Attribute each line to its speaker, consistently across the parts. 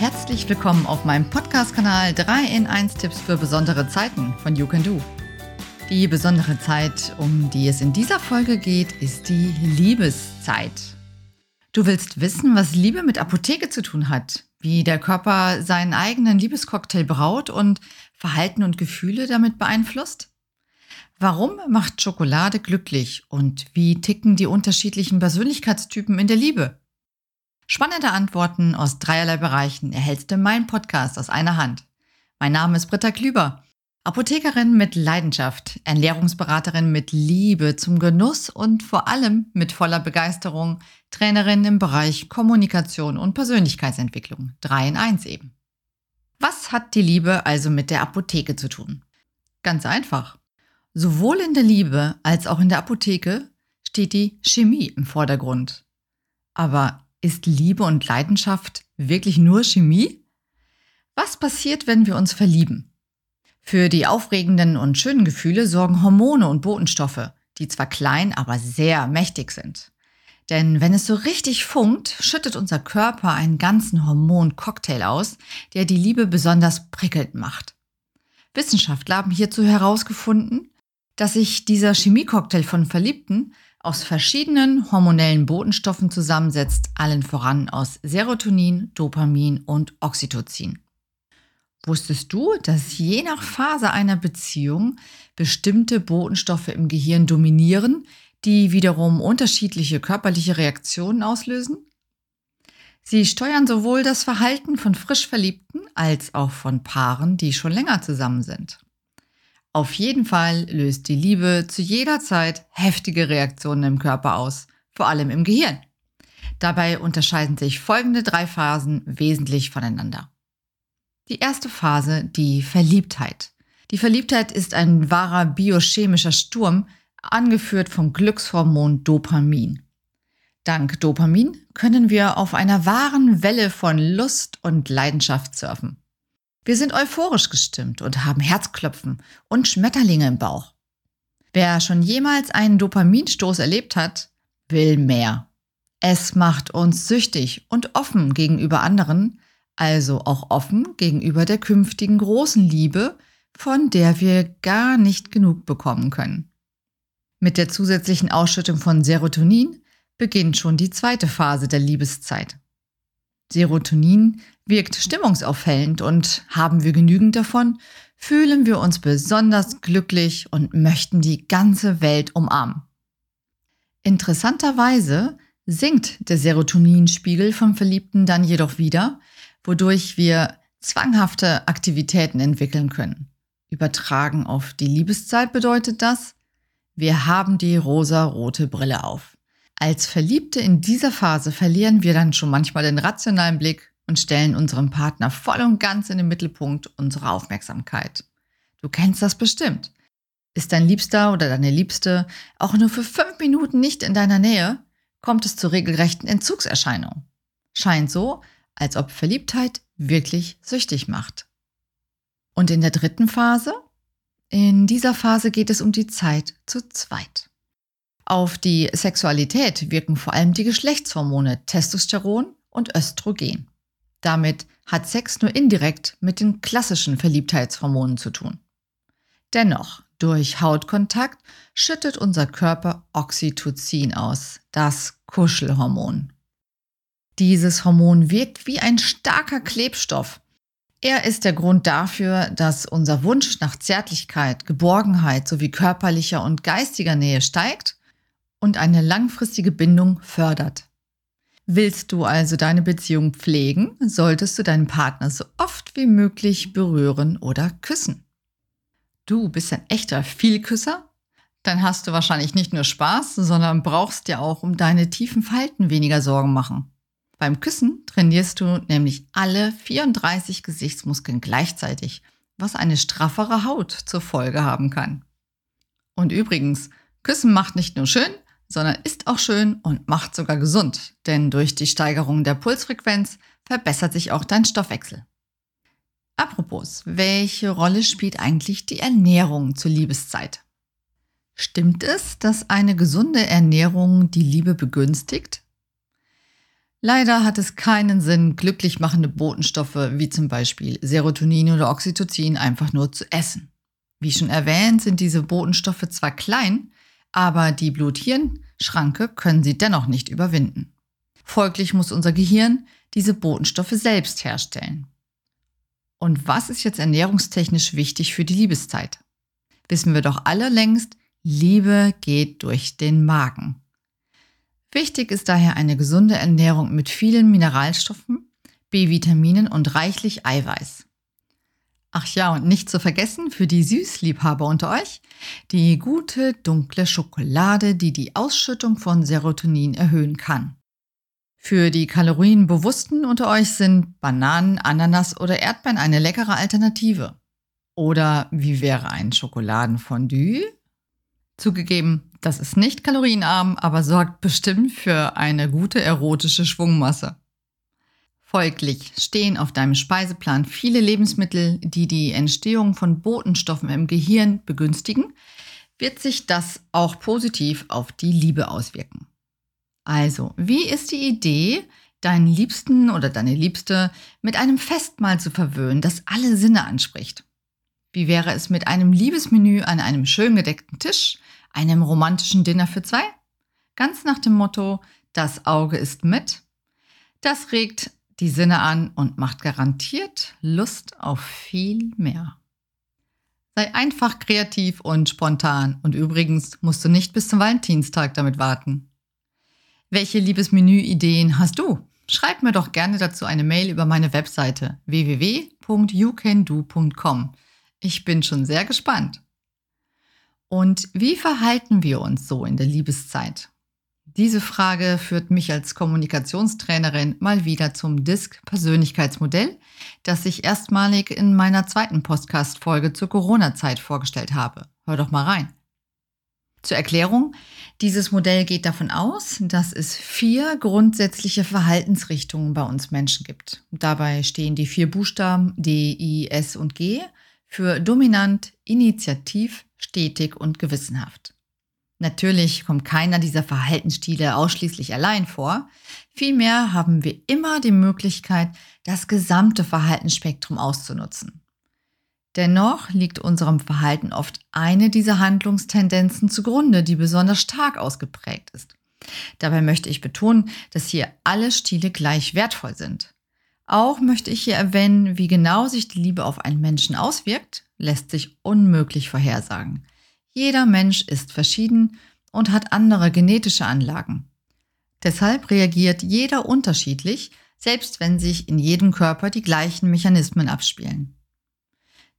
Speaker 1: Herzlich willkommen auf meinem Podcast-Kanal 3 in 1 Tipps für besondere Zeiten von You Can Do. Die besondere Zeit, um die es in dieser Folge geht, ist die Liebeszeit. Du willst wissen, was Liebe mit Apotheke zu tun hat, wie der Körper seinen eigenen Liebescocktail braut und Verhalten und Gefühle damit beeinflusst? Warum macht Schokolade glücklich und wie ticken die unterschiedlichen Persönlichkeitstypen in der Liebe? Spannende Antworten aus dreierlei Bereichen erhältst du in meinem Podcast aus einer Hand. Mein Name ist Britta Klüber, Apothekerin mit Leidenschaft, Ernährungsberaterin mit Liebe zum Genuss und vor allem mit voller Begeisterung, Trainerin im Bereich Kommunikation und Persönlichkeitsentwicklung. Drei in eins eben. Was hat die Liebe also mit der Apotheke zu tun? Ganz einfach. Sowohl in der Liebe als auch in der Apotheke steht die Chemie im Vordergrund. Aber ist Liebe und Leidenschaft wirklich nur Chemie? Was passiert, wenn wir uns verlieben? Für die aufregenden und schönen Gefühle sorgen Hormone und Botenstoffe, die zwar klein, aber sehr mächtig sind. Denn wenn es so richtig funkt, schüttet unser Körper einen ganzen Hormoncocktail aus, der die Liebe besonders prickelnd macht. Wissenschaftler haben hierzu herausgefunden, dass sich dieser Chemiecocktail von Verliebten aus verschiedenen hormonellen Botenstoffen zusammensetzt, allen voran aus Serotonin, Dopamin und Oxytocin. Wusstest du, dass je nach Phase einer Beziehung bestimmte Botenstoffe im Gehirn dominieren, die wiederum unterschiedliche körperliche Reaktionen auslösen? Sie steuern sowohl das Verhalten von frisch Verliebten als auch von Paaren, die schon länger zusammen sind. Auf jeden Fall löst die Liebe zu jeder Zeit heftige Reaktionen im Körper aus, vor allem im Gehirn. Dabei unterscheiden sich folgende drei Phasen wesentlich voneinander. Die erste Phase, die Verliebtheit. Die Verliebtheit ist ein wahrer biochemischer Sturm, angeführt vom Glückshormon Dopamin. Dank Dopamin können wir auf einer wahren Welle von Lust und Leidenschaft surfen. Wir sind euphorisch gestimmt und haben Herzklopfen und Schmetterlinge im Bauch. Wer schon jemals einen Dopaminstoß erlebt hat, will mehr. Es macht uns süchtig und offen gegenüber anderen, also auch offen gegenüber der künftigen großen Liebe, von der wir gar nicht genug bekommen können. Mit der zusätzlichen Ausschüttung von Serotonin beginnt schon die zweite Phase der Liebeszeit. Serotonin wirkt stimmungsaufhellend und haben wir genügend davon, fühlen wir uns besonders glücklich und möchten die ganze Welt umarmen. Interessanterweise sinkt der Serotoninspiegel vom Verliebten dann jedoch wieder, wodurch wir zwanghafte Aktivitäten entwickeln können. Übertragen auf die Liebeszeit bedeutet das, wir haben die rosa-rote Brille auf. Als Verliebte in dieser Phase verlieren wir dann schon manchmal den rationalen Blick und stellen unseren Partner voll und ganz in den Mittelpunkt unserer Aufmerksamkeit. Du kennst das bestimmt. Ist dein Liebster oder deine Liebste auch nur für fünf Minuten nicht in deiner Nähe, kommt es zu regelrechten Entzugserscheinungen. Scheint so, als ob Verliebtheit wirklich süchtig macht. Und in der dritten Phase? In dieser Phase geht es um die Zeit zu zweit. Auf die Sexualität wirken vor allem die Geschlechtshormone Testosteron und Östrogen. Damit hat Sex nur indirekt mit den klassischen Verliebtheitshormonen zu tun. Dennoch, durch Hautkontakt schüttet unser Körper Oxytocin aus, das Kuschelhormon. Dieses Hormon wirkt wie ein starker Klebstoff. Er ist der Grund dafür, dass unser Wunsch nach Zärtlichkeit, Geborgenheit sowie körperlicher und geistiger Nähe steigt und eine langfristige Bindung fördert. Willst du also deine Beziehung pflegen, solltest du deinen Partner so oft wie möglich berühren oder küssen. Du bist ein echter Vielküsser? Dann hast du wahrscheinlich nicht nur Spaß, sondern brauchst dir auch um deine tiefen Falten weniger Sorgen machen. Beim Küssen trainierst du nämlich alle 34 Gesichtsmuskeln gleichzeitig, was eine straffere Haut zur Folge haben kann. Und übrigens, Küssen macht nicht nur schön, sondern ist auch schön und macht sogar gesund, denn durch die Steigerung der Pulsfrequenz verbessert sich auch dein Stoffwechsel. Apropos, welche Rolle spielt eigentlich die Ernährung zur Liebeszeit? Stimmt es, dass eine gesunde Ernährung die Liebe begünstigt? Leider hat es keinen Sinn, glücklich machende Botenstoffe wie zum Beispiel Serotonin oder Oxytocin einfach nur zu essen. Wie schon erwähnt, sind diese Botenstoffe zwar klein, aber die Blut-Hirn-Schranke können sie dennoch nicht überwinden. Folglich muss unser Gehirn diese Botenstoffe selbst herstellen. Und was ist jetzt ernährungstechnisch wichtig für die Liebeszeit? Wissen wir doch alle längst, Liebe geht durch den Magen. Wichtig ist daher eine gesunde Ernährung mit vielen Mineralstoffen, B-Vitaminen und reichlich Eiweiß. Ach ja, und nicht zu vergessen für die Süßliebhaber unter euch, die gute dunkle Schokolade, die die Ausschüttung von Serotonin erhöhen kann. Für die Kalorienbewussten unter euch sind Bananen, Ananas oder Erdbeeren eine leckere Alternative. Oder wie wäre ein Schokoladenfondue? Zugegeben, das ist nicht kalorienarm, aber sorgt bestimmt für eine gute erotische Schwungmasse. Folglich stehen auf deinem Speiseplan viele Lebensmittel, die die Entstehung von Botenstoffen im Gehirn begünstigen, wird sich das auch positiv auf die Liebe auswirken. Also, wie ist die Idee, deinen Liebsten oder deine Liebste mit einem Festmahl zu verwöhnen, das alle Sinne anspricht? Wie wäre es mit einem Liebesmenü an einem schön gedeckten Tisch, einem romantischen Dinner für zwei? Ganz nach dem Motto, das Auge ist mit. Das regt die Sinne an und macht garantiert Lust auf viel mehr. Sei einfach kreativ und spontan und übrigens musst du nicht bis zum Valentinstag damit warten. Welche Liebesmenü-Ideen hast du? Schreib mir doch gerne dazu eine Mail über meine Webseite www.youcando.com. Ich bin schon sehr gespannt. Und wie verhalten wir uns so in der Liebeszeit? Diese Frage führt mich als Kommunikationstrainerin mal wieder zum DISC-Persönlichkeitsmodell, das ich erstmalig in meiner zweiten Podcast-Folge zur Corona-Zeit vorgestellt habe. Hör doch mal rein. Zur Erklärung, dieses Modell geht davon aus, dass es vier grundsätzliche Verhaltensrichtungen bei uns Menschen gibt. Dabei stehen die vier Buchstaben D, I, S und G für dominant, initiativ, stetig und gewissenhaft. Natürlich kommt keiner dieser Verhaltensstile ausschließlich allein vor. Vielmehr haben wir immer die Möglichkeit, das gesamte Verhaltensspektrum auszunutzen. Dennoch liegt unserem Verhalten oft eine dieser Handlungstendenzen zugrunde, die besonders stark ausgeprägt ist. Dabei möchte ich betonen, dass hier alle Stile gleich wertvoll sind. Auch möchte ich hier erwähnen, wie genau sich die Liebe auf einen Menschen auswirkt, lässt sich unmöglich vorhersagen. Jeder Mensch ist verschieden und hat andere genetische Anlagen. Deshalb reagiert jeder unterschiedlich, selbst wenn sich in jedem Körper die gleichen Mechanismen abspielen.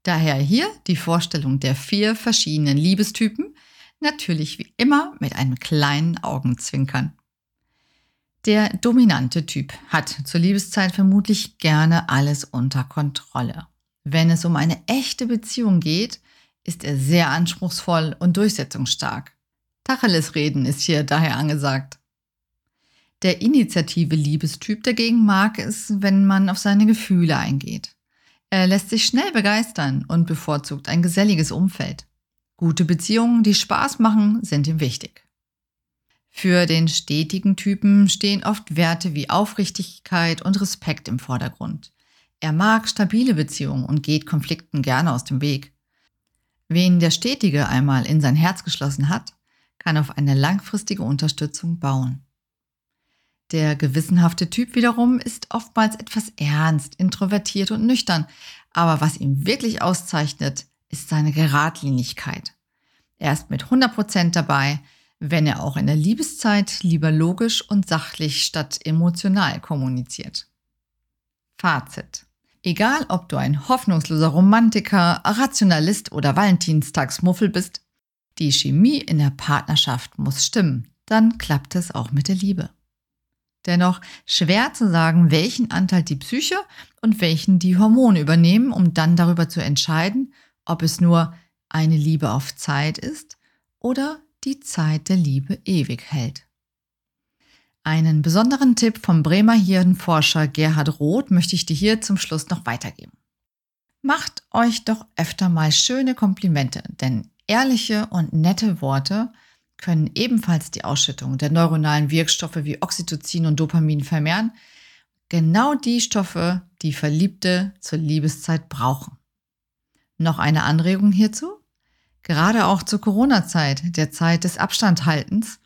Speaker 1: Daher hier die Vorstellung der vier verschiedenen Liebestypen, natürlich wie immer mit einem kleinen Augenzwinkern. Der dominante Typ hat zur Liebeszeit vermutlich gerne alles unter Kontrolle. Wenn es um eine echte Beziehung geht, ist er sehr anspruchsvoll und durchsetzungsstark. Tacheles reden ist hier daher angesagt. Der initiative Liebestyp dagegen mag es, wenn man auf seine Gefühle eingeht. Er lässt sich schnell begeistern und bevorzugt ein geselliges Umfeld. Gute Beziehungen, die Spaß machen, sind ihm wichtig. Für den stetigen Typen stehen oft Werte wie Aufrichtigkeit und Respekt im Vordergrund. Er mag stabile Beziehungen und geht Konflikten gerne aus dem Weg. Wen der Stetige einmal in sein Herz geschlossen hat, kann auf eine langfristige Unterstützung bauen. Der gewissenhafte Typ wiederum ist oftmals etwas ernst, introvertiert und nüchtern, aber was ihn wirklich auszeichnet, ist seine Geradlinigkeit. Er ist mit 100% dabei, wenn er auch in der Liebeszeit lieber logisch und sachlich statt emotional kommuniziert. Fazit. Egal, ob du ein hoffnungsloser Romantiker, Rationalist oder Valentinstagsmuffel bist, die Chemie in der Partnerschaft muss stimmen, dann klappt es auch mit der Liebe. Dennoch schwer zu sagen, welchen Anteil die Psyche und welchen die Hormone übernehmen, um dann darüber zu entscheiden, ob es nur eine Liebe auf Zeit ist oder die Zeit der Liebe ewig hält. Einen besonderen Tipp vom Bremer Hirnforscher Gerhard Roth möchte ich dir hier zum Schluss noch weitergeben. Macht euch doch öfter mal schöne Komplimente, denn ehrliche und nette Worte können ebenfalls die Ausschüttung der neuronalen Wirkstoffe wie Oxytocin und Dopamin vermehren. Genau die Stoffe, die Verliebte zur Liebeszeit brauchen. Noch eine Anregung hierzu? Gerade auch zur Corona-Zeit, der Zeit des Abstandhaltens,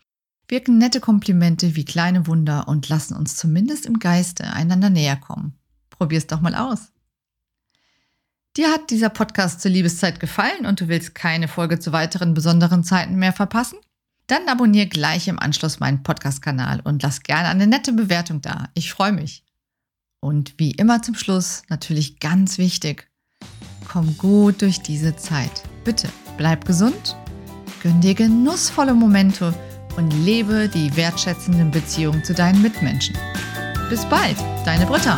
Speaker 1: wirken nette Komplimente wie kleine Wunder und lassen uns zumindest im Geiste einander näher kommen. Probier's doch mal aus. Dir hat dieser Podcast zur Liebeszeit gefallen und du willst keine Folge zu weiteren besonderen Zeiten mehr verpassen? Dann abonniere gleich im Anschluss meinen Podcast-Kanal und lass gerne eine nette Bewertung da. Ich freue mich. Und wie immer zum Schluss natürlich ganz wichtig, komm gut durch diese Zeit. Bitte bleib gesund, gönn dir genussvolle Momente und lebe die wertschätzenden Beziehungen zu deinen Mitmenschen. Bis bald, deine Britta.